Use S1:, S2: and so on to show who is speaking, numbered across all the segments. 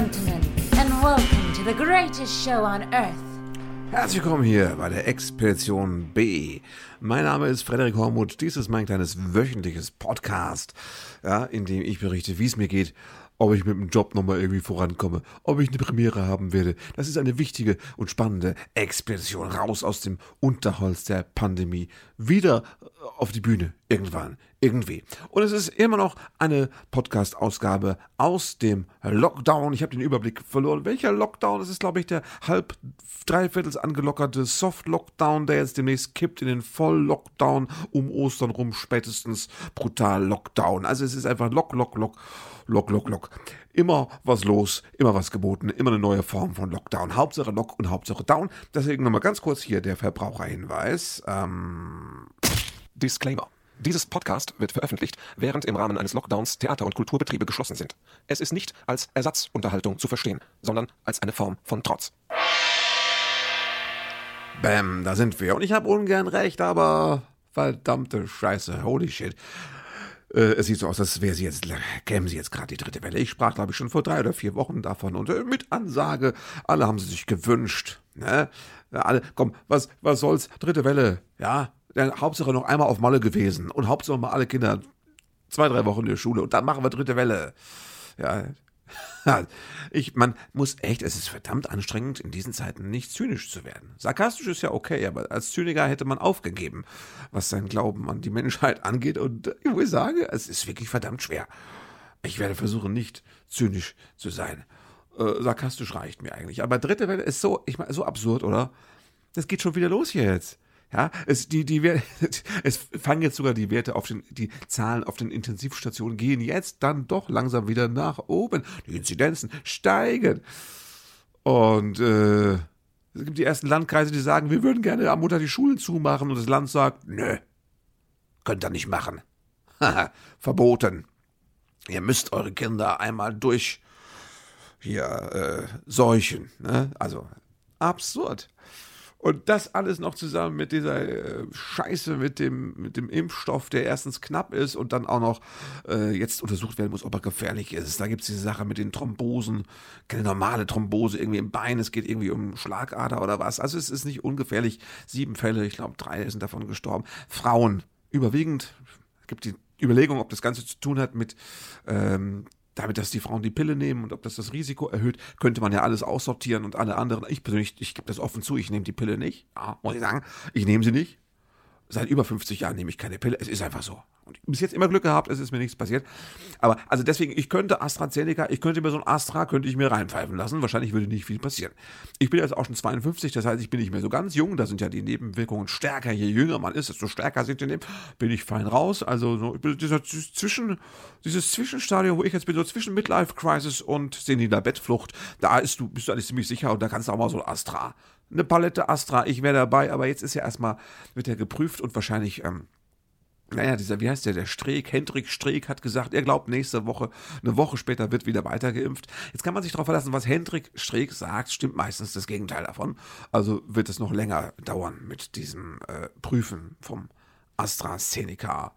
S1: gentlemen, and welcome to the greatest show on earth.
S2: Herzlich willkommen hier bei der Expedition B. Mein Name ist Frederik Hormuth. Dies ist mein kleines wöchentliches Podcast, ja, in dem ich berichte, wie es mir geht ob ich mit dem Job nochmal irgendwie vorankomme, ob ich eine Premiere haben werde. Das ist eine wichtige und spannende Expedition raus aus dem Unterholz der Pandemie. Wieder auf die Bühne. Irgendwann. Irgendwie. Und es ist immer noch eine Podcast-Ausgabe aus dem Lockdown. Ich habe den Überblick verloren. Welcher Lockdown? Das ist, glaube ich, der halb, dreiviertels angelockerte Soft-Lockdown, der jetzt demnächst kippt in den Voll-Lockdown um Ostern rum, spätestens brutal Lockdown. Also es ist einfach Lock, Lock, Lock. Lock, Lock, Lock. Immer was los, immer was geboten, immer eine neue Form von Lockdown. Hauptsache Lock und Hauptsache Down. Deswegen nochmal ganz kurz hier der Verbraucherhinweis. Ähm
S3: Disclaimer. Dieses Podcast wird veröffentlicht, während im Rahmen eines Lockdowns Theater- und Kulturbetriebe geschlossen sind. Es ist nicht als Ersatzunterhaltung zu verstehen, sondern als eine Form von Trotz.
S2: Bäm, da sind wir. Und ich habe ungern recht, aber verdammte Scheiße, holy shit. Äh, es sieht so aus, als wäre sie jetzt, kämen sie jetzt gerade die dritte Welle. Ich sprach, glaube ich, schon vor drei oder vier Wochen davon und äh, mit Ansage, alle haben sie sich gewünscht. Ne? Alle, komm, was, was soll's? Dritte Welle, ja. Ja. Hauptsache noch einmal auf Malle gewesen und Hauptsache mal alle Kinder zwei, drei Wochen in der Schule und dann machen wir dritte Welle. Ja, ich, man muss echt, es ist verdammt anstrengend, in diesen Zeiten nicht zynisch zu werden. Sarkastisch ist ja okay, aber als Zyniker hätte man aufgegeben, was sein Glauben an die Menschheit angeht. Und ich muss sagen, es ist wirklich verdammt schwer. Ich werde versuchen, nicht zynisch zu sein. Äh, sarkastisch reicht mir eigentlich. Aber dritte Welle ist so, ich meine, so absurd, oder? Das geht schon wieder los hier jetzt. Ja, es, die, die, es fangen jetzt sogar die Werte auf den, die Zahlen auf den Intensivstationen gehen jetzt dann doch langsam wieder nach oben. Die Inzidenzen steigen. Und äh, es gibt die ersten Landkreise, die sagen, wir würden gerne am Mutter die Schulen zumachen. Und das Land sagt, nö, könnt ihr nicht machen. Verboten. Ihr müsst eure Kinder einmal durch hier äh, seuchen. Ne? Also absurd. Und das alles noch zusammen mit dieser äh, Scheiße mit dem, mit dem Impfstoff, der erstens knapp ist und dann auch noch äh, jetzt untersucht werden muss, ob er gefährlich ist. Da gibt es diese Sache mit den Thrombosen, keine normale Thrombose irgendwie im Bein, es geht irgendwie um Schlagader oder was. Also es ist nicht ungefährlich. Sieben Fälle, ich glaube drei sind davon gestorben. Frauen, überwiegend, gibt die Überlegung, ob das Ganze zu tun hat mit ähm, damit, dass die Frauen die Pille nehmen und ob das das Risiko erhöht, könnte man ja alles aussortieren und alle anderen. Ich persönlich, ich gebe das offen zu, ich nehme die Pille nicht. Ja, muss ich sagen, ich nehme sie nicht. Seit über 50 Jahren nehme ich keine Pille. Es ist einfach so. Und bis jetzt immer Glück gehabt, es ist mir nichts passiert. Aber also deswegen, ich könnte AstraZeneca, ich könnte mir so ein Astra, könnte ich mir reinpfeifen lassen. Wahrscheinlich würde nicht viel passieren. Ich bin jetzt auch schon 52, das heißt, ich bin nicht mehr so ganz jung. Da sind ja die Nebenwirkungen stärker. Je jünger man ist, desto stärker sind die Nebenwirkungen. Bin ich fein raus. Also so, dieser Zwischen, dieses Zwischenstadium, wo ich jetzt bin, so zwischen Midlife Crisis und seniler Bettflucht, da ist du, bist du eigentlich ziemlich sicher und da kannst du auch mal so ein Astra. Eine Palette Astra, ich wäre dabei, aber jetzt ist ja erstmal, wird ja geprüft und wahrscheinlich, ähm, naja, dieser, wie heißt der, der Streeck, Hendrik Streeck hat gesagt, er glaubt, nächste Woche, eine Woche später wird wieder weiter geimpft. Jetzt kann man sich darauf verlassen, was Hendrik Streeck sagt, stimmt meistens das Gegenteil davon. Also wird es noch länger dauern mit diesem äh, Prüfen vom AstraZeneca.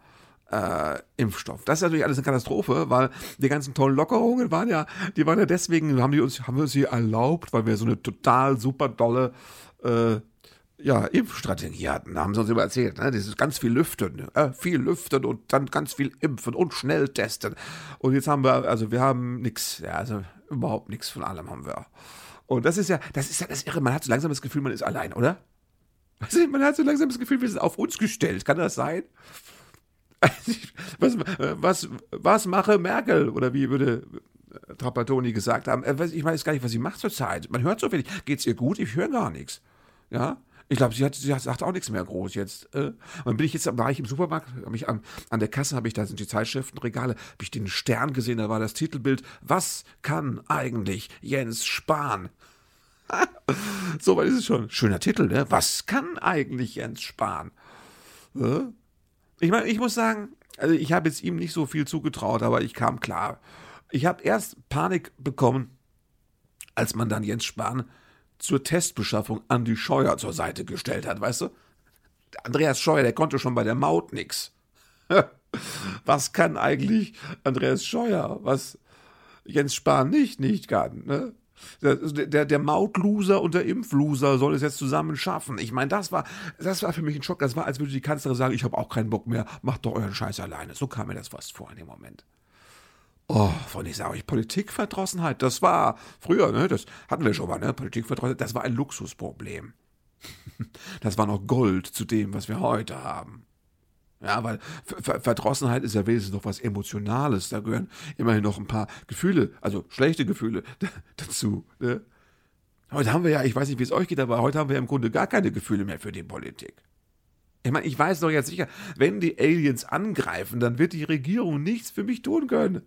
S2: Äh, Impfstoff. Das ist natürlich alles eine Katastrophe, weil die ganzen tollen Lockerungen waren ja, die waren ja deswegen, haben die uns, haben wir uns hier erlaubt, weil wir so eine total super dolle äh, ja, Impfstrategie hatten, haben sie uns immer erzählt. Ne? Dieses ganz viel Lüften, äh, viel Lüften und dann ganz viel Impfen und schnell testen. Und jetzt haben wir, also wir haben nichts, ja, also überhaupt nichts von allem haben wir. Und das ist ja, das ist ja das Irre. Man hat so langsam das Gefühl, man ist allein, oder? Man hat so langsam das Gefühl, wir sind auf uns gestellt. Kann das sein? Was, was, was mache Merkel? Oder wie würde Trapattoni gesagt haben? Äh, ich weiß gar nicht, was sie macht zurzeit. Man hört so wenig. Geht's ihr gut? Ich höre gar nichts. Ja? Ich glaube, sie, sie sagt auch nichts mehr groß jetzt. Äh. Und bin ich jetzt, war ich im Supermarkt, ich an, an der Kasse, habe ich, da sind die Zeitschriftenregale, habe ich den Stern gesehen, da war das Titelbild, was kann eigentlich Jens Spahn? so weit ist es schon. Schöner Titel, ne? Was kann eigentlich Jens Spahn? Äh? Ich meine, ich muss sagen, also ich habe jetzt ihm nicht so viel zugetraut, aber ich kam klar. Ich habe erst Panik bekommen, als man dann Jens Spahn zur Testbeschaffung Andi Scheuer zur Seite gestellt hat, weißt du? Andreas Scheuer, der konnte schon bei der Maut nix. Was kann eigentlich Andreas Scheuer? Was, Jens Spahn nicht, nicht kann. Ne? Der, der, der Mautloser und der Impfloser soll es jetzt zusammen schaffen. Ich meine, das war, das war für mich ein Schock. Das war, als würde die Kanzlerin sagen, ich habe auch keinen Bock mehr, macht doch euren Scheiß alleine. So kam mir das fast vor in dem Moment. Oh, von ich sage euch, Politikverdrossenheit, das war früher, ne, das hatten wir schon mal, ne, Politikverdrossenheit, das war ein Luxusproblem. Das war noch Gold zu dem, was wir heute haben. Ja, weil Verdrossenheit ist ja wenigstens noch was Emotionales. Da gehören immerhin noch ein paar Gefühle, also schlechte Gefühle dazu. Ne? Heute haben wir ja, ich weiß nicht, wie es euch geht, aber heute haben wir im Grunde gar keine Gefühle mehr für die Politik. Ich meine, ich weiß doch jetzt sicher, wenn die Aliens angreifen, dann wird die Regierung nichts für mich tun können.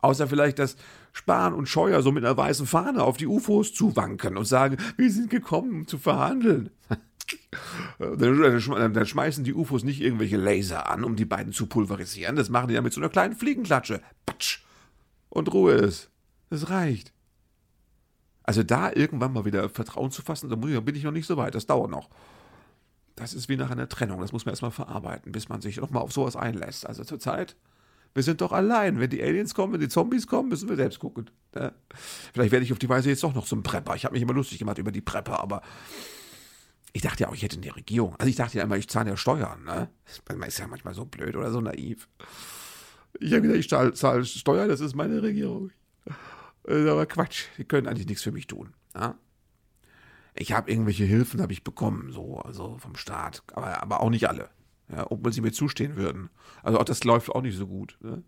S2: Außer vielleicht, dass Spahn und Scheuer so mit einer weißen Fahne auf die UFOs zuwanken und sagen, wir sind gekommen, um zu verhandeln. Dann schmeißen die UFOs nicht irgendwelche Laser an, um die beiden zu pulverisieren. Das machen die dann mit so einer kleinen Fliegenklatsche. Patsch. Und Ruhe ist. Das reicht. Also da irgendwann mal wieder Vertrauen zu fassen, da bin ich noch nicht so weit. Das dauert noch. Das ist wie nach einer Trennung. Das muss man erstmal verarbeiten, bis man sich nochmal auf sowas einlässt. Also zurzeit wir sind doch allein. Wenn die Aliens kommen, wenn die Zombies kommen, müssen wir selbst gucken. Ja. Vielleicht werde ich auf die Weise jetzt doch noch zum Prepper. Ich habe mich immer lustig gemacht über die Prepper, aber ich dachte ja auch, ich hätte eine Regierung. Also ich dachte ja immer, ich zahle ja Steuern. Ne? Man ist ja manchmal so blöd oder so naiv. Ich habe gedacht, ich zahle, zahle Steuern, das ist meine Regierung. Aber Quatsch, die können eigentlich nichts für mich tun. Ja? Ich habe irgendwelche Hilfen, habe ich bekommen, so, also vom Staat, aber, aber auch nicht alle ja, obwohl sie mir zustehen würden. Also auch das läuft auch nicht so gut. Ne?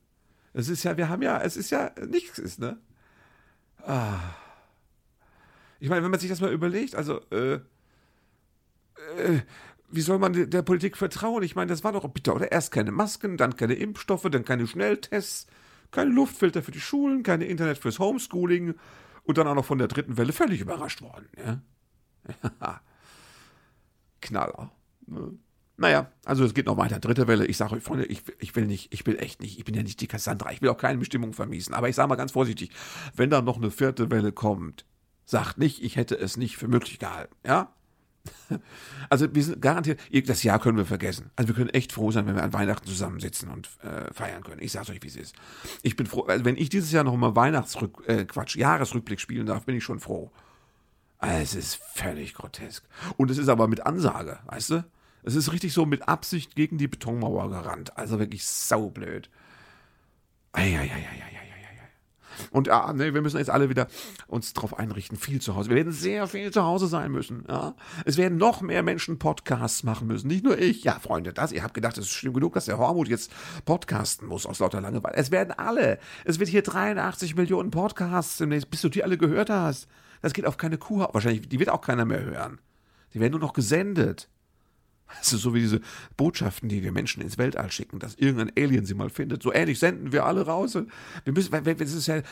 S2: Es ist ja, wir haben ja, es ist ja nichts ist, ne? Ah. Ich meine, wenn man sich das mal überlegt, also, äh, äh, wie soll man der Politik vertrauen? Ich meine, das war doch bitter, oder? Erst keine Masken, dann keine Impfstoffe, dann keine Schnelltests, keine Luftfilter für die Schulen, keine Internet fürs Homeschooling und dann auch noch von der dritten Welle völlig überrascht worden. Ja? Knaller. Ne? Naja, also es geht noch weiter. Dritte Welle. Ich sage euch, Freunde, ich, ich will nicht, ich will echt nicht, ich bin ja nicht die Cassandra, ich will auch keine Bestimmung vermiesen. Aber ich sage mal ganz vorsichtig, wenn da noch eine vierte Welle kommt, sagt nicht, ich hätte es nicht für möglich gehalten, ja? Also wir sind garantiert, das Jahr können wir vergessen. Also wir können echt froh sein, wenn wir an Weihnachten zusammensitzen und äh, feiern können. Ich sage euch, wie es ist. Ich bin froh, also wenn ich dieses Jahr noch mal Weihnachtsrück, äh, Quatsch, Jahresrückblick spielen darf, bin ich schon froh. Also es ist völlig grotesk. Und es ist aber mit Ansage, weißt du? Es ist richtig so mit Absicht gegen die Betonmauer gerannt. Also wirklich saublöd. Eieieiei. Und ah, nee, wir müssen jetzt alle wieder uns darauf einrichten, viel zu Hause. Wir werden sehr viel zu Hause sein müssen. Ja? Es werden noch mehr Menschen Podcasts machen müssen. Nicht nur ich. Ja, Freunde, das, ihr habt gedacht, es ist schlimm genug, dass der Hormut jetzt podcasten muss aus lauter Langeweile. Es werden alle. Es wird hier 83 Millionen Podcasts demnächst, bis du die alle gehört hast. Das geht auf keine Kuh. Wahrscheinlich, die wird auch keiner mehr hören. Die werden nur noch gesendet. Ist so wie diese Botschaften, die wir Menschen ins Weltall schicken, dass irgendein Alien sie mal findet. So ähnlich senden wir alle raus. Wir müssen, weil, es ist ja,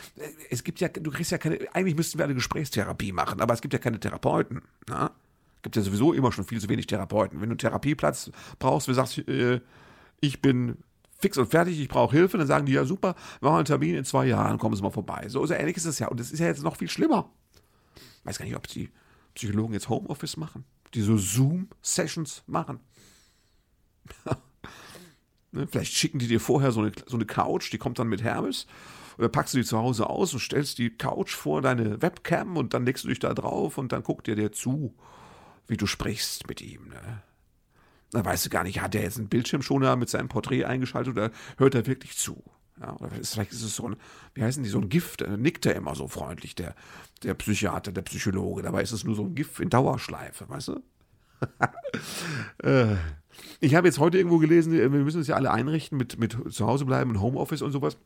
S2: es gibt ja, du kriegst ja keine, eigentlich müssten wir eine Gesprächstherapie machen, aber es gibt ja keine Therapeuten. Na? Es gibt ja sowieso immer schon viel zu wenig Therapeuten. Wenn du einen Therapieplatz brauchst, du sagst, äh, ich bin fix und fertig, ich brauche Hilfe, dann sagen die, ja super, machen wir einen Termin in zwei Jahren, kommen Sie mal vorbei. So, so ähnlich ist es ja. Und es ist ja jetzt noch viel schlimmer. Ich weiß gar nicht, ob die Psychologen jetzt Homeoffice machen die so Zoom-Sessions machen. ne? Vielleicht schicken die dir vorher so eine, so eine Couch, die kommt dann mit Hermes. Oder packst du die zu Hause aus und stellst die Couch vor deine Webcam und dann legst du dich da drauf und dann guckt dir der zu, wie du sprichst mit ihm. Ne? Dann weißt du gar nicht, hat der jetzt einen Bildschirmschoner mit seinem Porträt eingeschaltet oder hört er wirklich zu? Ja, oder vielleicht ist es so ein, wie heißen die, so ein Gift, da nickt er immer so freundlich, der, der Psychiater, der Psychologe. Dabei ist es nur so ein Gift in Dauerschleife, weißt du? Äh, ich habe jetzt heute irgendwo gelesen, wir müssen uns ja alle einrichten mit, mit zu Hause bleiben und Homeoffice und sowas.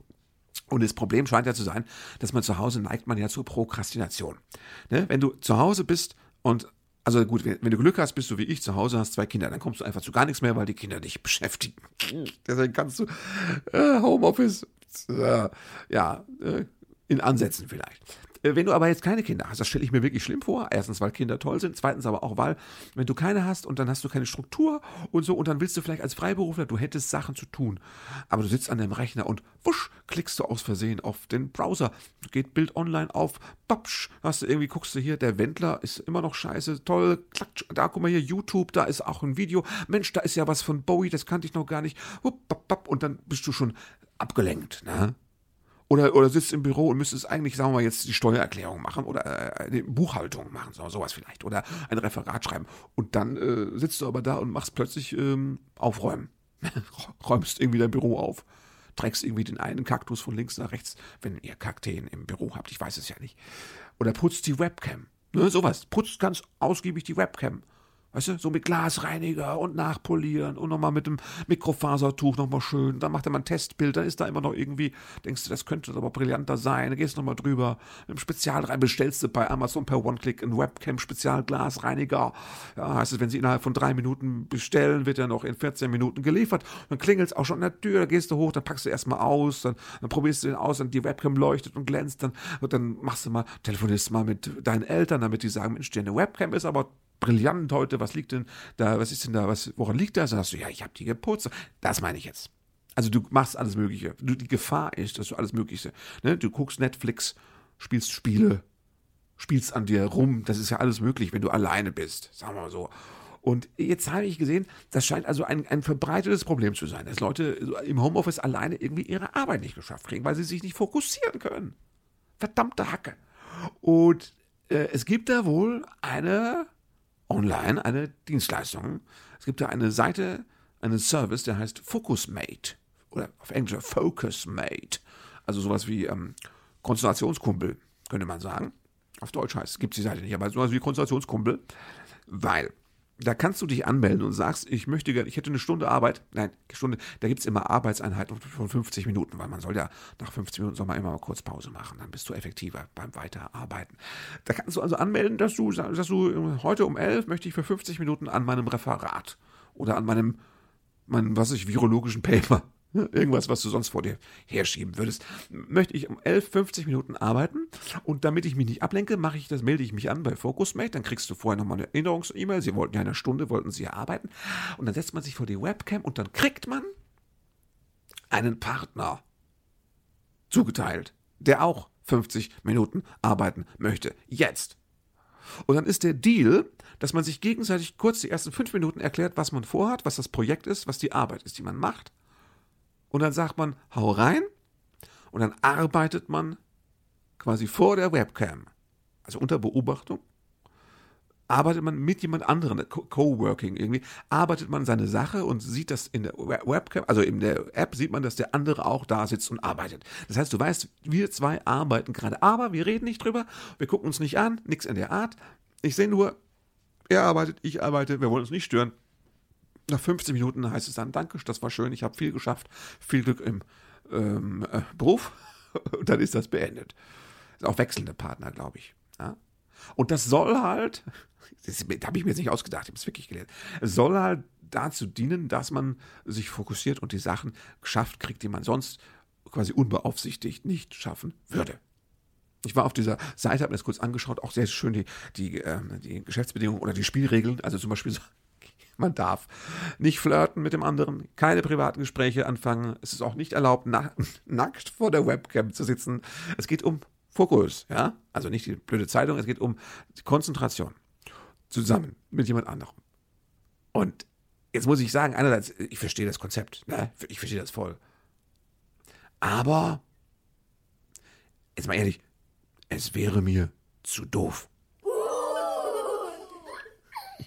S2: Und das Problem scheint ja zu sein, dass man zu Hause neigt man ja zur Prokrastination. Ne? Wenn du zu Hause bist und also gut, wenn du Glück hast, bist du wie ich zu Hause, hast zwei Kinder, dann kommst du einfach zu gar nichts mehr, weil die Kinder dich beschäftigen. Deswegen kannst du äh, Homeoffice, äh, ja, äh, in Ansätzen vielleicht. Äh, wenn du aber jetzt keine Kinder hast, das stelle ich mir wirklich schlimm vor. Erstens, weil Kinder toll sind. Zweitens aber auch, weil, wenn du keine hast und dann hast du keine Struktur und so und dann willst du vielleicht als Freiberufler, du hättest Sachen zu tun. Aber du sitzt an deinem Rechner und wusch, klickst du aus Versehen auf den Browser. Geht Bild online auf, babsch, hast du irgendwie, guckst du hier, der Wendler ist immer noch scheiße, toll, klatsch, da guck mal hier, YouTube, da ist auch ein Video. Mensch, da ist ja was von Bowie, das kannte ich noch gar nicht. Und dann bist du schon abgelenkt, ne? Oder, oder sitzt im Büro und müsstest eigentlich, sagen wir mal, jetzt die Steuererklärung machen oder äh, die Buchhaltung machen, so, sowas vielleicht. Oder ein Referat schreiben. Und dann äh, sitzt du aber da und machst plötzlich ähm, Aufräumen. Räumst irgendwie dein Büro auf. Trägst irgendwie den einen Kaktus von links nach rechts, wenn ihr Kakteen im Büro habt. Ich weiß es ja nicht. Oder putzt die Webcam. Ne, sowas. Putzt ganz ausgiebig die Webcam. Weißt du, so mit Glasreiniger und nachpolieren und nochmal mit dem Mikrofasertuch nochmal schön. Dann macht er mal ein Testbild, dann ist da immer noch irgendwie, denkst du, das könnte aber brillanter sein. Dann gehst du nochmal drüber, mit dem Spezialrein bestellst du bei Amazon per One-Click ein Webcam-Spezialglasreiniger. Ja, heißt es, wenn sie innerhalb von drei Minuten bestellen, wird er noch in 14 Minuten geliefert. Dann klingelt es auch schon an der Tür, da gehst du hoch, dann packst du erstmal aus, dann, dann probierst du den aus, dann die Webcam leuchtet und glänzt, dann, und dann machst du mal, telefonierst mal mit deinen Eltern, damit die sagen, Mensch, eine Webcam ist aber brillant heute, was liegt denn da, was ist denn da, was, woran liegt das? Dann sagst du, ja, ich habe die geputzt. Das meine ich jetzt. Also du machst alles Mögliche. Du, die Gefahr ist, dass du alles Mögliche, ne? du guckst Netflix, spielst Spiele, spielst an dir rum, das ist ja alles möglich, wenn du alleine bist, sagen wir mal so. Und jetzt habe ich gesehen, das scheint also ein, ein verbreitetes Problem zu sein, dass Leute im Homeoffice alleine irgendwie ihre Arbeit nicht geschafft kriegen, weil sie sich nicht fokussieren können. Verdammte Hacke. Und äh, es gibt da wohl eine online eine Dienstleistung. Es gibt da eine Seite, einen Service, der heißt Focusmate oder auf Englisch Focusmate. Also sowas wie ähm, Konzentrationskumpel, könnte man sagen. Auf Deutsch heißt es, gibt es die Seite nicht, aber sowas wie Konzentrationskumpel, weil da kannst du dich anmelden und sagst, ich möchte gerne, ich hätte eine Stunde Arbeit. Nein, Stunde, da gibt es immer Arbeitseinheiten von 50 Minuten, weil man soll ja nach 50 Minuten soll man immer mal kurz Pause machen, dann bist du effektiver beim Weiterarbeiten. Da kannst du also anmelden, dass du, dass du heute um 11 möchte ich für 50 Minuten an meinem Referat oder an meinem, meinem was ich, virologischen Paper Irgendwas, was du sonst vor dir herschieben würdest. Möchte ich um 11, 50 Minuten arbeiten und damit ich mich nicht ablenke, mache ich das, melde ich mich an bei Focusmate, dann kriegst du vorher nochmal eine Erinnerungs-E-Mail. Sie wollten ja eine Stunde, wollten sie ja arbeiten. Und dann setzt man sich vor die Webcam und dann kriegt man einen Partner zugeteilt, der auch 50 Minuten arbeiten möchte. Jetzt. Und dann ist der Deal, dass man sich gegenseitig kurz die ersten fünf Minuten erklärt, was man vorhat, was das Projekt ist, was die Arbeit ist, die man macht und dann sagt man, hau rein und dann arbeitet man quasi vor der Webcam, also unter Beobachtung, arbeitet man mit jemand anderem, Coworking irgendwie, arbeitet man seine Sache und sieht das in der Webcam, also in der App sieht man, dass der andere auch da sitzt und arbeitet. Das heißt, du weißt, wir zwei arbeiten gerade, aber wir reden nicht drüber, wir gucken uns nicht an, nichts in der Art. Ich sehe nur, er arbeitet, ich arbeite, wir wollen uns nicht stören. Nach 15 Minuten heißt es dann, danke, das war schön, ich habe viel geschafft, viel Glück im ähm, äh, Beruf. Und dann ist das beendet. Ist auch wechselnde Partner, glaube ich. Ja? Und das soll halt, das habe ich mir jetzt nicht ausgedacht, ich habe es wirklich gelernt, soll halt dazu dienen, dass man sich fokussiert und die Sachen geschafft kriegt, die man sonst quasi unbeaufsichtigt nicht schaffen würde. Ich war auf dieser Seite, habe mir das kurz angeschaut, auch sehr schön die, die, äh, die Geschäftsbedingungen oder die Spielregeln. Also zum Beispiel man darf nicht flirten mit dem anderen, keine privaten Gespräche anfangen. Es ist auch nicht erlaubt, na nackt vor der Webcam zu sitzen. Es geht um Fokus, ja? Also nicht die blöde Zeitung, es geht um Konzentration. Zusammen mit jemand anderem. Und jetzt muss ich sagen, einerseits, ich verstehe das Konzept, ne? ich verstehe das voll. Aber, jetzt mal ehrlich, es wäre mir zu doof.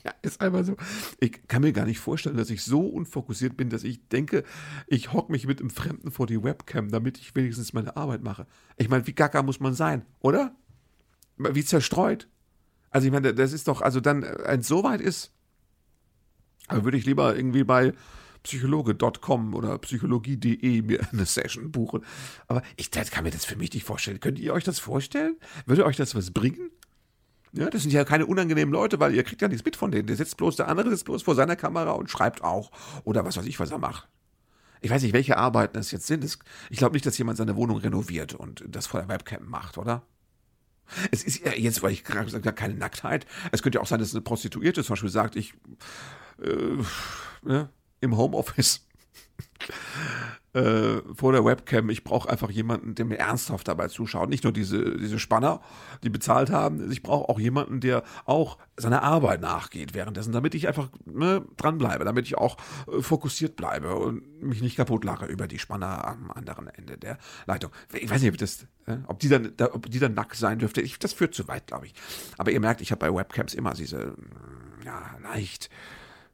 S2: Ja, ist einfach so. Ich kann mir gar nicht vorstellen, dass ich so unfokussiert bin, dass ich denke, ich hock mich mit einem Fremden vor die Webcam, damit ich wenigstens meine Arbeit mache. Ich meine, wie gaga muss man sein, oder? Wie zerstreut. Also ich meine, das ist doch, also dann, wenn es so weit ist, würde ich lieber irgendwie bei psychologe.com oder psychologie.de mir eine Session buchen. Aber ich kann mir das für mich nicht vorstellen. Könnt ihr euch das vorstellen? Würde euch das was bringen? Ja, das sind ja keine unangenehmen Leute, weil ihr kriegt ja nichts mit von denen. Der sitzt bloß, der andere sitzt bloß vor seiner Kamera und schreibt auch. Oder was weiß ich, was er macht. Ich weiß nicht, welche Arbeiten das jetzt sind. Ich glaube nicht, dass jemand seine Wohnung renoviert und das vor der Webcam macht, oder? Es ist ja jetzt, weil ich gerade gesagt habe, keine Nacktheit. Es könnte ja auch sein, dass eine Prostituierte zum Beispiel sagt, ich äh, ne, im Homeoffice äh, vor der Webcam. Ich brauche einfach jemanden, der mir ernsthaft dabei zuschaut. Nicht nur diese, diese Spanner, die bezahlt haben. Ich brauche auch jemanden, der auch seiner Arbeit nachgeht währenddessen, damit ich einfach ne, dranbleibe, damit ich auch äh, fokussiert bleibe und mich nicht kaputt lache über die Spanner am anderen Ende der Leitung. Ich weiß nicht, ob, das, äh, ob, die, dann, da, ob die dann nackt sein dürfte. Ich, das führt zu weit, glaube ich. Aber ihr merkt, ich habe bei Webcams immer diese ja, leicht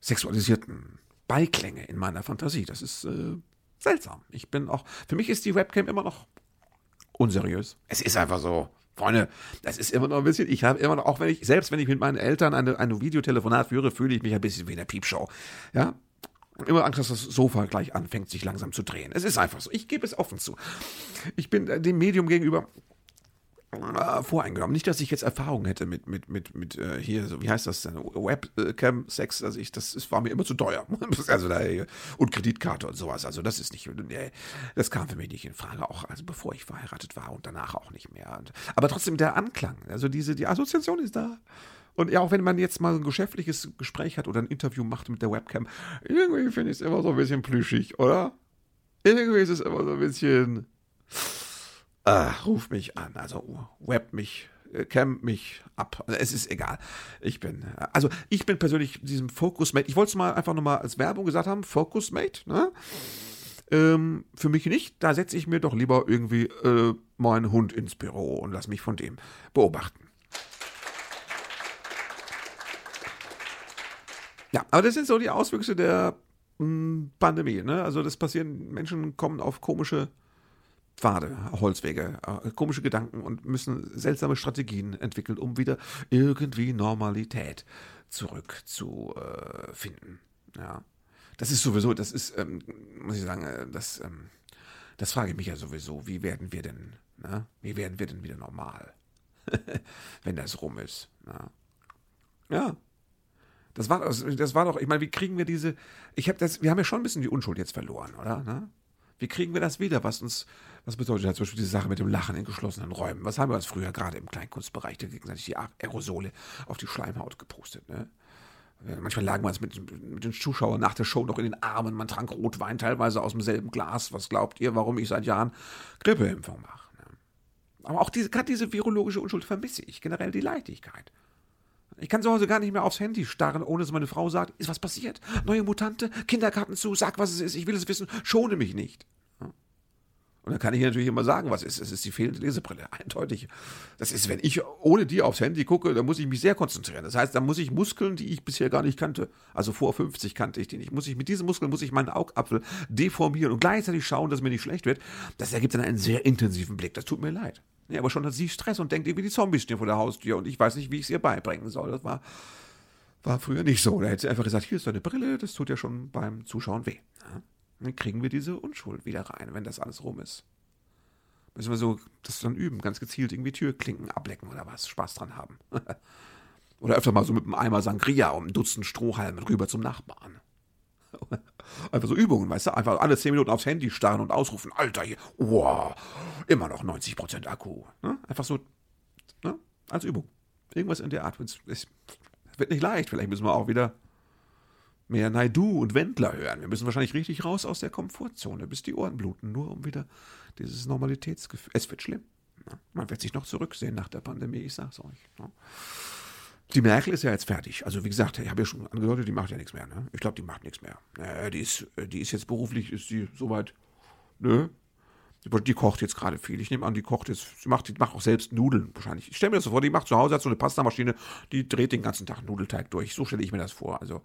S2: sexualisierten Beiklänge in meiner Fantasie. Das ist äh, seltsam. Ich bin auch, für mich ist die Webcam immer noch unseriös. Es ist einfach so. Freunde, das ist immer noch ein bisschen, ich habe immer noch, auch wenn ich, selbst wenn ich mit meinen Eltern eine, eine Videotelefonat führe, fühle ich mich ein bisschen wie in der Piepshow. Ja, immer Angst, dass das Sofa gleich anfängt, sich langsam zu drehen. Es ist einfach so. Ich gebe es offen zu. Ich bin dem Medium gegenüber äh, voreingenommen. Nicht, dass ich jetzt Erfahrung hätte mit, mit, mit, mit äh, hier, so, wie heißt das denn? Webcam-Sex, also ich, das ist, war mir immer zu teuer. also da, und Kreditkarte und sowas. Also das ist nicht, nee, das kam für mich nicht in Frage, auch also bevor ich verheiratet war und danach auch nicht mehr. Und, aber trotzdem der Anklang, also diese, die Assoziation ist da. Und ja, auch wenn man jetzt mal ein geschäftliches Gespräch hat oder ein Interview macht mit der Webcam, irgendwie finde ich es immer so ein bisschen plüschig, oder? Irgendwie ist es immer so ein bisschen äh, ruf mich an, also web mich, äh, cam mich ab. Also es ist egal. Ich bin, äh, also ich bin persönlich diesem Focusmate, ich wollte es mal einfach nochmal als Werbung gesagt haben, Focusmate, ne? Ähm, für mich nicht, da setze ich mir doch lieber irgendwie äh, meinen Hund ins Büro und lass mich von dem beobachten. Ja, aber das sind so die Auswüchse der mh, hm, Pandemie, ne? Also das passieren, Menschen kommen auf komische Pfade, Holzwege, äh, komische Gedanken und müssen seltsame Strategien entwickeln, um wieder irgendwie Normalität zurückzufinden. Äh, ja. Das ist sowieso, das ist, ähm, muss ich sagen, äh, das, ähm, das frage ich mich ja sowieso. Wie werden wir denn, ne? wie werden wir denn wieder normal, wenn das rum ist? Ne? Ja. Das war, das war doch, ich meine, wie kriegen wir diese, ich habe das, wir haben ja schon ein bisschen die Unschuld jetzt verloren, oder? Ne? Wie kriegen wir das wieder? Was uns, was bedeutet das zum Beispiel diese Sache mit dem Lachen in geschlossenen Räumen? Was haben wir uns früher gerade im Kleinkunstbereich gegenseitig die Aerosole auf die Schleimhaut gepustet, ne? Manchmal lagen wir uns mit, mit, den Zuschauern nach der Show noch in den Armen. Man trank Rotwein, teilweise aus demselben Glas. Was glaubt ihr, warum ich seit Jahren Grippeimpfung mache? Ne? Aber auch diese, gerade diese virologische Unschuld vermisse ich. Generell die Leichtigkeit. Ich kann zu Hause gar nicht mehr aufs Handy starren, ohne dass meine Frau sagt, ist was passiert? Neue Mutante? Kinderkarten zu? Sag, was es ist. Ich will es wissen. Schone mich nicht. Und dann kann ich natürlich immer sagen, was ist. Es ist die fehlende Lesebrille. Eindeutig. Das ist, wenn ich ohne die aufs Handy gucke, dann muss ich mich sehr konzentrieren. Das heißt, dann muss ich Muskeln, die ich bisher gar nicht kannte, also vor 50 kannte ich die nicht, muss ich mit diesen Muskeln, muss ich meinen Augapfel deformieren und gleichzeitig schauen, dass mir nicht schlecht wird. Das ergibt dann einen sehr intensiven Blick. Das tut mir leid. Ja, aber schon hat sie Stress und denkt irgendwie, die Zombies stehen vor der Haustür und ich weiß nicht, wie ich es ihr beibringen soll. Das war, war früher nicht so. Da hätte sie einfach gesagt, hier ist deine Brille, das tut ja schon beim Zuschauen weh. Ja? Dann kriegen wir diese Unschuld wieder rein, wenn das alles rum ist. Müssen wir so das dann üben, ganz gezielt irgendwie Türklinken ablecken oder was, Spaß dran haben. oder öfter mal so mit einem Eimer Sangria um ein Dutzend Strohhalme rüber zum Nachbarn. Einfach so Übungen, weißt du? Einfach alle 10 Minuten aufs Handy starren und ausrufen, Alter, hier, wow, immer noch 90% Akku. Ne? Einfach so, ne? als Übung. Irgendwas in der Art. Es, es wird nicht leicht. Vielleicht müssen wir auch wieder mehr Naidu und Wendler hören. Wir müssen wahrscheinlich richtig raus aus der Komfortzone, bis die Ohren bluten, nur um wieder dieses Normalitätsgefühl. Es wird schlimm. Ne? Man wird sich noch zurücksehen nach der Pandemie, ich sag's euch. Ne? Die Merkel ist ja jetzt fertig. Also wie gesagt, ich habe ja schon angedeutet, die macht ja nichts mehr. Ne? Ich glaube, die macht nichts mehr. Äh, die, ist, die ist jetzt beruflich, ist sie soweit, ne? Die kocht jetzt gerade viel. Ich nehme an, die kocht jetzt, sie macht, die macht auch selbst Nudeln wahrscheinlich. Ich stelle mir das so vor, die macht zu Hause, hat so eine Pastamaschine, die dreht den ganzen Tag Nudelteig durch. So stelle ich mir das vor. Also,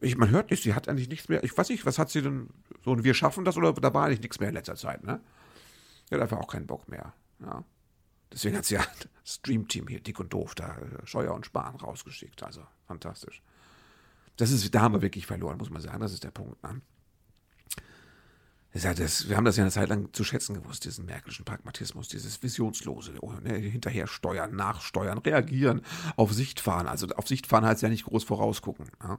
S2: ich, man hört nicht, sie hat eigentlich nichts mehr. Ich weiß nicht, was hat sie denn, so ein Wir schaffen das oder da war eigentlich nichts mehr in letzter Zeit, ne? Die hat einfach auch keinen Bock mehr. Ja. Deswegen hat sie ja das Stream-Team hier, dick und doof, da äh, Scheuer und Spahn rausgeschickt. Also fantastisch. Das ist, da haben wir wirklich verloren, muss man sagen. Das ist der Punkt. Ne? Das, wir haben das ja eine Zeit lang zu schätzen gewusst, diesen märkischen Pragmatismus, dieses Visionslose, oh, ne, hinterher steuern, nachsteuern, reagieren, auf Sicht fahren. Also auf Sicht fahren heißt ja nicht groß vorausgucken. Ja?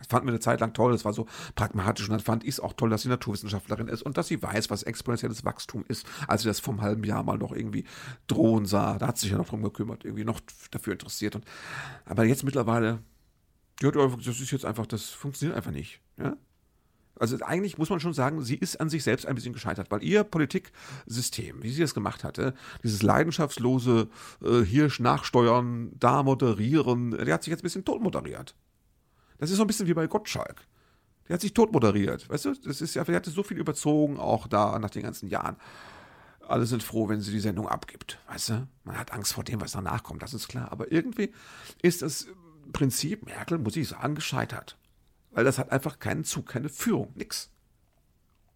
S2: Das fanden wir eine Zeit lang toll, das war so pragmatisch und dann fand ich es auch toll, dass sie Naturwissenschaftlerin ist und dass sie weiß, was exponentielles Wachstum ist, als sie das vom halben Jahr mal noch irgendwie drohen sah. Da hat sie sich ja noch drum gekümmert, irgendwie noch dafür interessiert. Und, aber jetzt mittlerweile, das ist jetzt einfach, das funktioniert einfach nicht. Ja? Also eigentlich muss man schon sagen, sie ist an sich selbst ein bisschen gescheitert, weil ihr Politiksystem, wie sie das gemacht hatte, dieses leidenschaftslose äh, hier nachsteuern, da moderieren, der hat sich jetzt ein bisschen tot moderiert. Das ist so ein bisschen wie bei Gottschalk. Der hat sich tot moderiert. Weißt du, das ist ja, der hatte so viel überzogen, auch da nach den ganzen Jahren. Alle sind froh, wenn sie die Sendung abgibt. Weißt du? Man hat Angst vor dem, was danach kommt, das ist klar. Aber irgendwie ist das Prinzip Merkel, muss ich sagen, gescheitert. Weil das hat einfach keinen Zug, keine Führung, nix.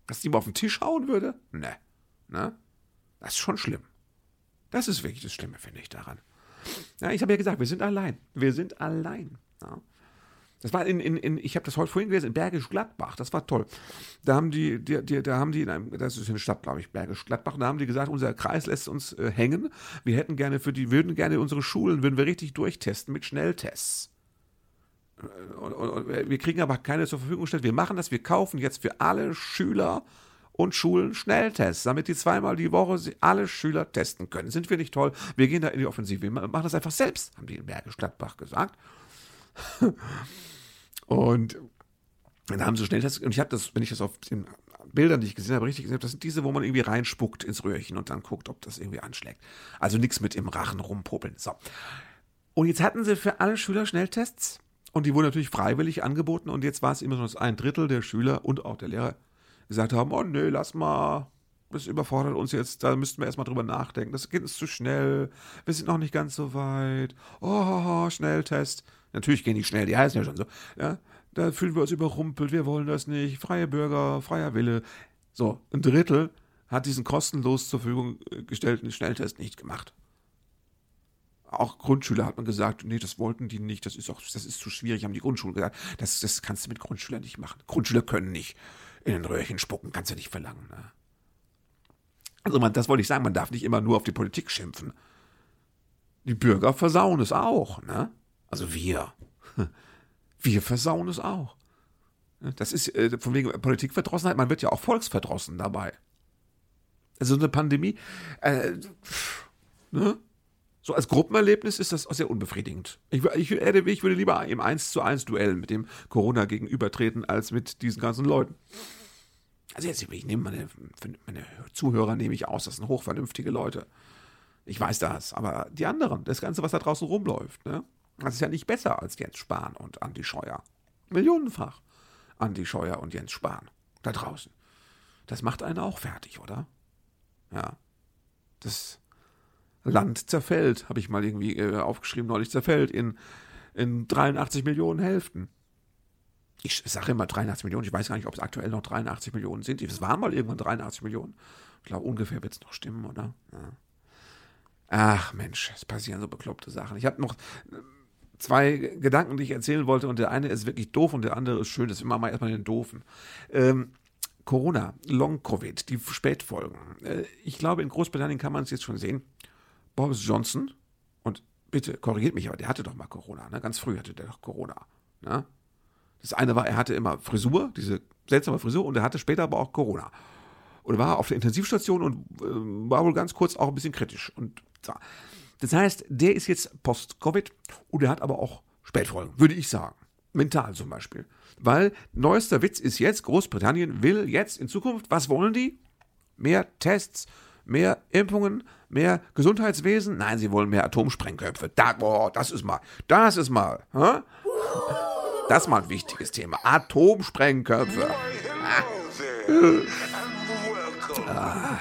S2: Dass die mal auf den Tisch hauen würde? Ne. Ne? Das ist schon schlimm. Das ist wirklich das Schlimme, finde ich daran. Ja, ich habe ja gesagt, wir sind allein. Wir sind allein. Ja. Das war in, in, in ich habe das heute vorhin gelesen, in Bergisch Gladbach, das war toll. Da haben die, die, die da haben die in einem, das ist eine Stadt, glaube ich, Bergisch Gladbach, da haben die gesagt, unser Kreis lässt uns äh, hängen. Wir hätten gerne für die, würden gerne unsere Schulen, würden wir richtig durchtesten mit Schnelltests. Und, und, und wir kriegen aber keine zur Verfügung gestellt. Wir machen das, wir kaufen jetzt für alle Schüler und Schulen Schnelltests, damit die zweimal die Woche alle Schüler testen können. Sind wir nicht toll? Wir gehen da in die Offensive. Wir machen das einfach selbst, haben die in Bergisch Gladbach gesagt. Und dann haben sie schnell das, und ich habe das, wenn ich das auf den Bildern, die ich gesehen habe, richtig gesehen habe, das sind diese, wo man irgendwie reinspuckt ins Röhrchen und dann guckt, ob das irgendwie anschlägt. Also nichts mit im Rachen rumpopeln. So. Und jetzt hatten sie für alle Schüler Schnelltests und die wurden natürlich freiwillig angeboten und jetzt war es immer so, dass ein Drittel der Schüler und auch der Lehrer gesagt haben, oh nee, lass mal, das überfordert uns jetzt, da müssten wir erstmal drüber nachdenken, das geht uns zu schnell, wir sind noch nicht ganz so weit, oh, Schnelltest. Natürlich gehen die schnell, die heißen ja schon so. Ja, da fühlen wir uns überrumpelt, wir wollen das nicht. Freie Bürger, freier Wille. So, ein Drittel hat diesen kostenlos zur Verfügung gestellten Schnelltest nicht gemacht. Auch Grundschüler hat man gesagt, nee, das wollten die nicht, das ist auch, das ist zu schwierig, haben die Grundschulen gesagt. Das, das kannst du mit Grundschülern nicht machen. Grundschüler können nicht in ein Röhrchen spucken, kannst du nicht verlangen. Ne? Also man, das wollte ich sagen, man darf nicht immer nur auf die Politik schimpfen. Die Bürger versauen es auch, ne? Also wir. Wir versauen es auch. Das ist äh, von wegen Politikverdrossenheit, man wird ja auch volksverdrossen dabei. Also eine Pandemie, äh, ne? So als Gruppenerlebnis ist das auch sehr unbefriedigend. Ich, ich, ich würde lieber im 1 zu 1 Duell mit dem Corona gegenübertreten, als mit diesen ganzen Leuten. Also jetzt, ich nehme meine, meine Zuhörer nehme ich aus, das sind hochvernünftige Leute. Ich weiß das, aber die anderen, das Ganze, was da draußen rumläuft, ne? Das ist ja nicht besser als Jens Spahn und Andi Scheuer. Millionenfach Andi Scheuer und Jens Spahn da draußen. Das macht einen auch fertig, oder? Ja. Das Land zerfällt, habe ich mal irgendwie äh, aufgeschrieben, neulich zerfällt in, in 83 Millionen Hälften. Ich sage immer 83 Millionen, ich weiß gar nicht, ob es aktuell noch 83 Millionen sind. Es waren mal irgendwann 83 Millionen. Ich glaube, ungefähr wird es noch stimmen, oder? Ja. Ach Mensch, es passieren so bekloppte Sachen. Ich habe noch zwei Gedanken, die ich erzählen wollte, und der eine ist wirklich doof und der andere ist schön. Das machen wir erstmal den doofen. Ähm, Corona, Long-Covid, die Spätfolgen. Äh, ich glaube, in Großbritannien kann man es jetzt schon sehen. Boris Johnson, und bitte korrigiert mich, aber der hatte doch mal Corona, ne? ganz früh hatte der doch Corona. Ne? Das eine war, er hatte immer Frisur, diese seltsame Frisur, und er hatte später aber auch Corona. Und war auf der Intensivstation und äh, war wohl ganz kurz auch ein bisschen kritisch. Und so. Das heißt, der ist jetzt Post-Covid und er hat aber auch Spätfolgen, würde ich sagen. Mental zum Beispiel. Weil neuester Witz ist jetzt, Großbritannien will jetzt in Zukunft, was wollen die? Mehr Tests, mehr Impfungen, mehr Gesundheitswesen? Nein, sie wollen mehr Atomsprengköpfe. Da, boah, das ist mal, das ist mal, hä? das ist mal ein wichtiges Thema. Atomsprengköpfe. Ah.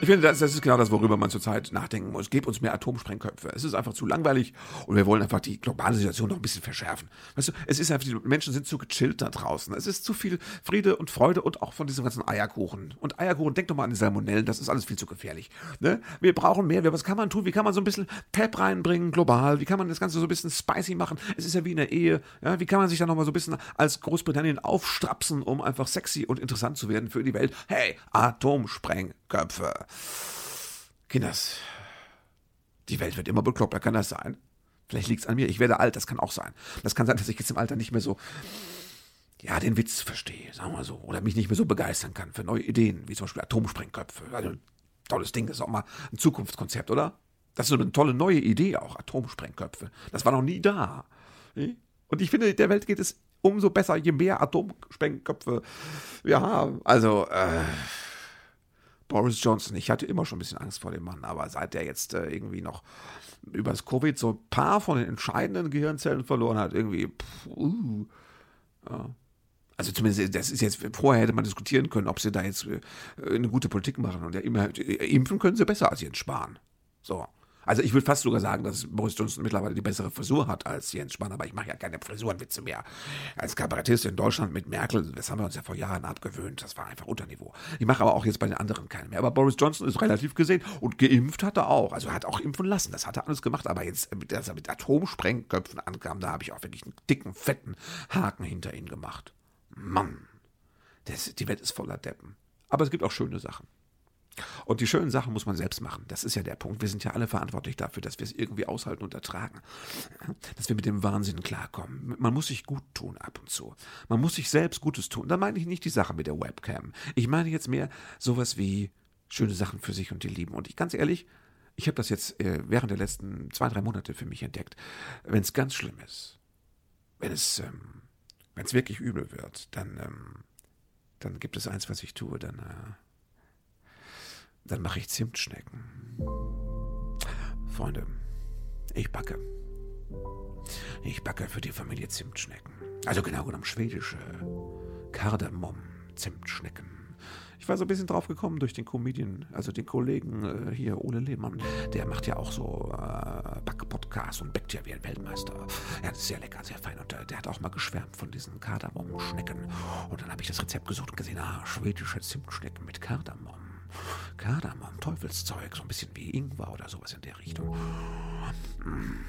S2: Ich finde, das, das, ist genau das, worüber man zurzeit nachdenken muss. Gebt uns mehr Atomsprengköpfe. Es ist einfach zu langweilig und wir wollen einfach die globale Situation noch ein bisschen verschärfen. Weißt du, es ist einfach, die Menschen sind zu gechillt da draußen. Es ist zu viel Friede und Freude und auch von diesem ganzen Eierkuchen. Und Eierkuchen, denk doch mal an die Salmonellen, das ist alles viel zu gefährlich. Ne? Wir brauchen mehr. Was kann man tun? Wie kann man so ein bisschen Pep reinbringen, global? Wie kann man das Ganze so ein bisschen spicy machen? Es ist ja wie in der Ehe. Ja? Wie kann man sich da nochmal so ein bisschen als Großbritannien aufstrapsen, um einfach sexy und interessant zu werden für die Welt? Hey, Atomsprengköpfe. Kinders, die Welt wird immer bekloppter, kann das sein? Vielleicht liegt es an mir, ich werde alt, das kann auch sein. Das kann sein, dass ich jetzt im Alter nicht mehr so, ja, den Witz verstehe, sagen wir so. Oder mich nicht mehr so begeistern kann für neue Ideen, wie zum Beispiel Atomsprengköpfe. Also, tolles Ding, das ist auch mal ein Zukunftskonzept, oder? Das ist so eine tolle neue Idee auch, Atomsprengköpfe. Das war noch nie da. Und ich finde, der Welt geht es umso besser, je mehr Atomsprengköpfe wir haben. Also, äh, Boris Johnson, ich hatte immer schon ein bisschen Angst vor dem Mann, aber seit der jetzt äh, irgendwie noch über das Covid so ein paar von den entscheidenden Gehirnzellen verloren hat, irgendwie, pff, uh, ja. Also zumindest, das ist jetzt, vorher hätte man diskutieren können, ob sie da jetzt äh, eine gute Politik machen. Und ja, immer, impfen können sie besser als Jens Spahn. So. Also ich würde fast sogar sagen, dass Boris Johnson mittlerweile die bessere Frisur hat als Jens Spahn, aber ich mache ja keine Frisurenwitze mehr. Als Kabarettist in Deutschland mit Merkel, das haben wir uns ja vor Jahren abgewöhnt, das war einfach Unterniveau. Ich mache aber auch jetzt bei den anderen keine mehr. Aber Boris Johnson ist relativ gesehen und geimpft hat er auch. Also er hat auch impfen lassen, das hat er alles gemacht. Aber jetzt, dass er mit Atomsprengköpfen ankam, da habe ich auch wirklich einen dicken, fetten Haken hinter ihn gemacht. Mann, das, die Welt ist voller Deppen. Aber es gibt auch schöne Sachen. Und die schönen Sachen muss man selbst machen. Das ist ja der Punkt. Wir sind ja alle verantwortlich dafür, dass wir es irgendwie aushalten und ertragen. Dass wir mit dem Wahnsinn klarkommen. Man muss sich gut tun ab und zu. Man muss sich selbst Gutes tun. Da meine ich nicht die Sache mit der Webcam. Ich meine jetzt mehr sowas wie schöne Sachen für sich und die Lieben. Und ich ganz ehrlich, ich habe das jetzt äh, während der letzten zwei, drei Monate für mich entdeckt. Wenn es ganz schlimm ist, wenn es, ähm, wenn wirklich übel wird, dann, ähm, dann gibt es eins, was ich tue. Dann, äh, dann mache ich Zimtschnecken. Freunde, ich backe. Ich backe für die Familie Zimtschnecken. Also genau genommen schwedische Kardamom-Zimtschnecken. Ich war so ein bisschen drauf gekommen durch den Comedian, also den Kollegen äh, hier, Ole Lehmann. Der macht ja auch so äh, Back-Podcasts und backt ja wie ein Weltmeister. Ja, das ist sehr lecker, sehr fein. Und äh, der hat auch mal geschwärmt von diesen Kardamom-Schnecken. Und dann habe ich das Rezept gesucht und gesehen, ah, schwedische Zimtschnecken mit Kardamom. Kardamom, Teufelszeug, so ein bisschen wie Ingwer oder sowas in der Richtung.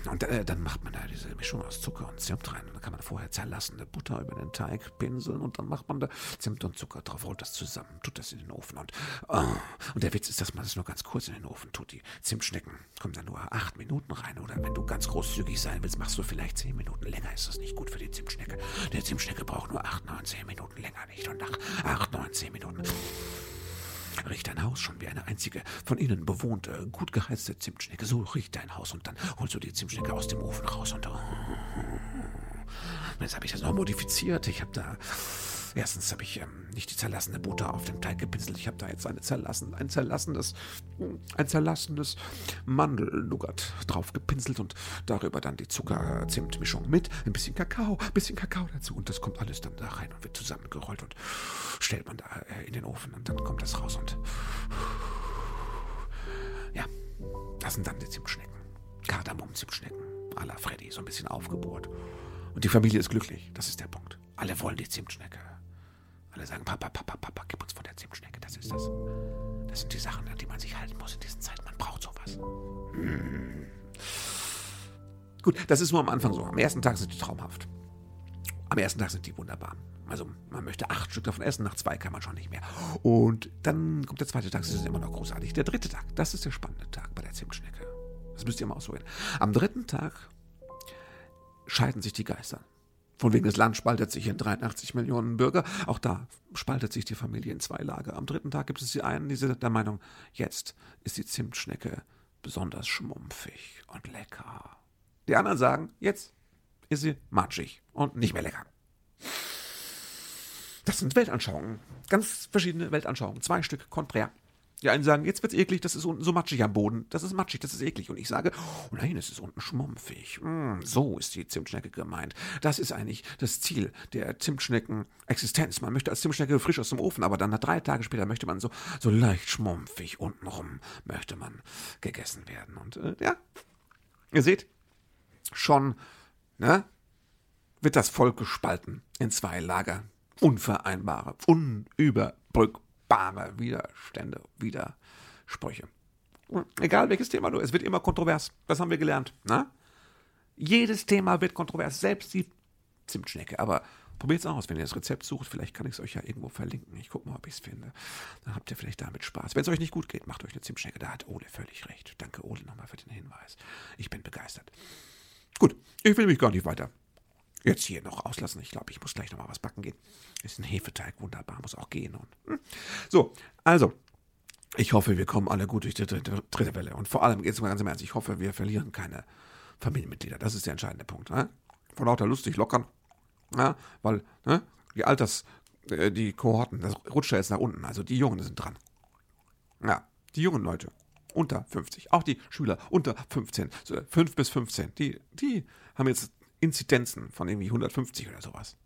S2: Und äh, dann macht man da diese Mischung aus Zucker und Zimt rein. Und dann kann man vorher zerlassene Butter über den Teig pinseln und dann macht man da Zimt und Zucker drauf, rollt das zusammen, tut das in den Ofen. Und, oh, und der Witz ist, dass man das nur ganz kurz in den Ofen tut. Die Zimtschnecken kommen dann nur acht Minuten rein. Oder wenn du ganz großzügig sein willst, machst du vielleicht zehn Minuten länger. Ist das nicht gut für die Zimtschnecke? Der Zimtschnecke braucht nur acht, neun, zehn Minuten länger nicht. Und nach acht, neun, zehn Minuten riecht dein Haus schon wie eine einzige von innen bewohnte, gut geheizte Zimtschnecke. So riecht dein Haus und dann holst du die Zimtschnecke aus dem Ofen raus und jetzt habe ich das noch modifiziert. Ich habe da Erstens habe ich ähm, nicht die zerlassene Butter auf dem Teig gepinselt. Ich habe da jetzt eine zerlassen, ein zerlassenes, ein zerlassenes Mandel-Nougat drauf gepinselt und darüber dann die Zucker-Zimt-Mischung mit ein bisschen Kakao, ein bisschen Kakao dazu. Und das kommt alles dann da rein und wird zusammengerollt und stellt man da äh, in den Ofen und dann kommt das raus und ja, das sind dann die Zimtschnecken. Kardamom-Zimtschnecken. à la Freddy, so ein bisschen aufgebohrt. Und die Familie ist glücklich, das ist der Punkt. Alle wollen die Zimtschnecke. Alle sagen, Papa, Papa, Papa, gib uns von der Zimtschnecke. Das ist das. Das sind die Sachen, an die man sich halten muss in diesen Zeiten. Man braucht sowas. Hm. Gut, das ist nur am Anfang so. Am ersten Tag sind die traumhaft. Am ersten Tag sind die wunderbar. Also man möchte acht Stück davon essen, nach zwei kann man schon nicht mehr. Und dann kommt der zweite Tag, das ist immer noch großartig. Der dritte Tag, das ist der spannende Tag bei der Zimtschnecke. Das müsst ihr mal ausholen. Am dritten Tag scheiden sich die Geister. Von wegen das Land spaltet sich in 83 Millionen Bürger. Auch da spaltet sich die Familie in zwei Lager. Am dritten Tag gibt es die einen, die sind der Meinung, jetzt ist die Zimtschnecke besonders schmumpfig und lecker. Die anderen sagen, jetzt ist sie matschig und nicht mehr lecker. Das sind Weltanschauungen. Ganz verschiedene Weltanschauungen. Zwei Stück konträr. Die einen sagen, jetzt wird's eklig, das ist unten so matschig am Boden. Das ist matschig, das ist eklig. Und ich sage, oh nein, es ist unten schmumpfig. Mm, so ist die Zimtschnecke gemeint. Das ist eigentlich das Ziel der Zimtschnecken-Existenz. Man möchte als Zimtschnecke frisch aus dem Ofen, aber dann drei Tage später möchte man so, so leicht schmumpfig untenrum möchte man gegessen werden. Und äh, ja, ihr seht, schon, ne, wird das Volk gespalten in zwei Lager. Unvereinbare, unüberbrückbare bare Widerstände, Widersprüche. Egal welches Thema du, es wird immer kontrovers. Das haben wir gelernt. Na? Jedes Thema wird kontrovers, selbst die Zimtschnecke. Aber probiert es aus, wenn ihr das Rezept sucht. Vielleicht kann ich es euch ja irgendwo verlinken. Ich gucke mal, ob ich es finde. Dann habt ihr vielleicht damit Spaß. Wenn es euch nicht gut geht, macht euch eine Zimtschnecke. Da hat Ole völlig recht. Danke, Ole, nochmal für den Hinweis. Ich bin begeistert. Gut, ich will mich gar nicht weiter jetzt hier noch auslassen. Ich glaube, ich muss gleich noch mal was backen gehen. Ist ein Hefeteig, wunderbar, muss auch gehen. Und, hm. So, also, ich hoffe, wir kommen alle gut durch die dritte, dritte Welle. Und vor allem, jetzt mal ganz im Ernst, ich hoffe, wir verlieren keine Familienmitglieder. Das ist der entscheidende Punkt. Ne? Vor lauter lustig lockern Ja, weil ne, die Alters, äh, die Kohorten, das rutscht ja jetzt nach unten. Also die Jungen sind dran. Ja, die jungen Leute unter 50, auch die Schüler unter 15, so 5 bis 15, die, die haben jetzt Inzidenzen von irgendwie 150 oder sowas.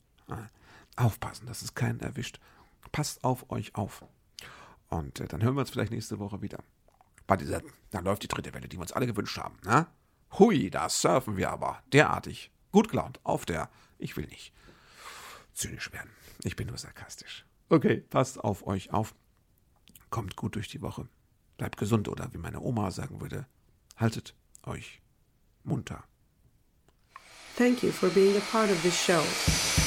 S2: Aufpassen, dass es keinen erwischt. Passt auf euch auf. Und äh, dann hören wir uns vielleicht nächste Woche wieder. Bei dieser, da läuft die dritte Welle, die wir uns alle gewünscht haben. Ne? Hui, da surfen wir aber derartig. Gut gelaunt, auf der, ich will nicht zynisch werden. Ich bin nur sarkastisch. Okay, passt auf euch auf. Kommt gut durch die Woche. Bleibt gesund oder wie meine Oma sagen würde, haltet euch munter.
S4: Thank you for being a part of this show.